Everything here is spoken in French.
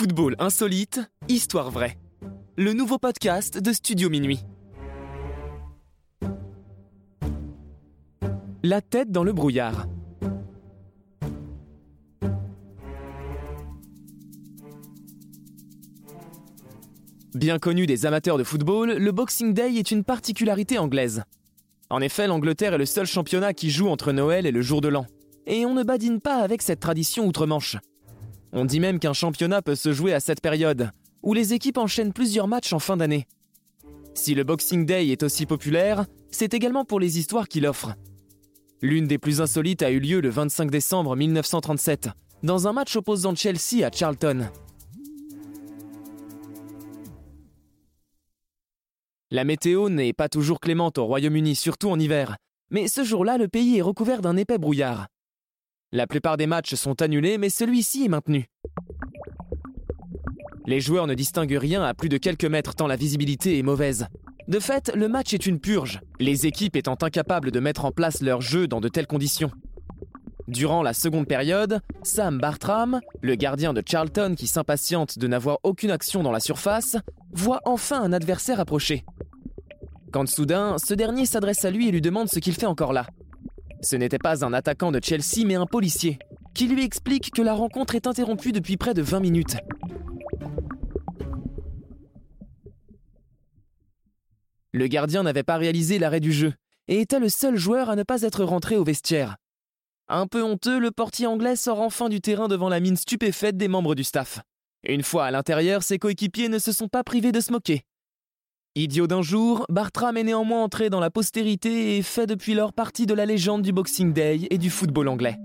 Football insolite, histoire vraie. Le nouveau podcast de Studio Minuit. La tête dans le brouillard. Bien connu des amateurs de football, le Boxing Day est une particularité anglaise. En effet, l'Angleterre est le seul championnat qui joue entre Noël et le jour de l'an. Et on ne badine pas avec cette tradition outre-Manche. On dit même qu'un championnat peut se jouer à cette période, où les équipes enchaînent plusieurs matchs en fin d'année. Si le Boxing Day est aussi populaire, c'est également pour les histoires qu'il offre. L'une des plus insolites a eu lieu le 25 décembre 1937, dans un match opposant Chelsea à Charlton. La météo n'est pas toujours clémente au Royaume-Uni, surtout en hiver, mais ce jour-là, le pays est recouvert d'un épais brouillard. La plupart des matchs sont annulés, mais celui-ci est maintenu. Les joueurs ne distinguent rien à plus de quelques mètres tant la visibilité est mauvaise. De fait, le match est une purge, les équipes étant incapables de mettre en place leur jeu dans de telles conditions. Durant la seconde période, Sam Bartram, le gardien de Charlton qui s'impatiente de n'avoir aucune action dans la surface, voit enfin un adversaire approcher. Quand soudain, ce dernier s'adresse à lui et lui demande ce qu'il fait encore là. Ce n'était pas un attaquant de Chelsea mais un policier, qui lui explique que la rencontre est interrompue depuis près de 20 minutes. Le gardien n'avait pas réalisé l'arrêt du jeu et était le seul joueur à ne pas être rentré au vestiaire. Un peu honteux, le portier anglais sort enfin du terrain devant la mine stupéfaite des membres du staff. Une fois à l'intérieur, ses coéquipiers ne se sont pas privés de se moquer. Idiot d'un jour, Bartram est néanmoins entré dans la postérité et fait depuis lors partie de la légende du Boxing Day et du football anglais.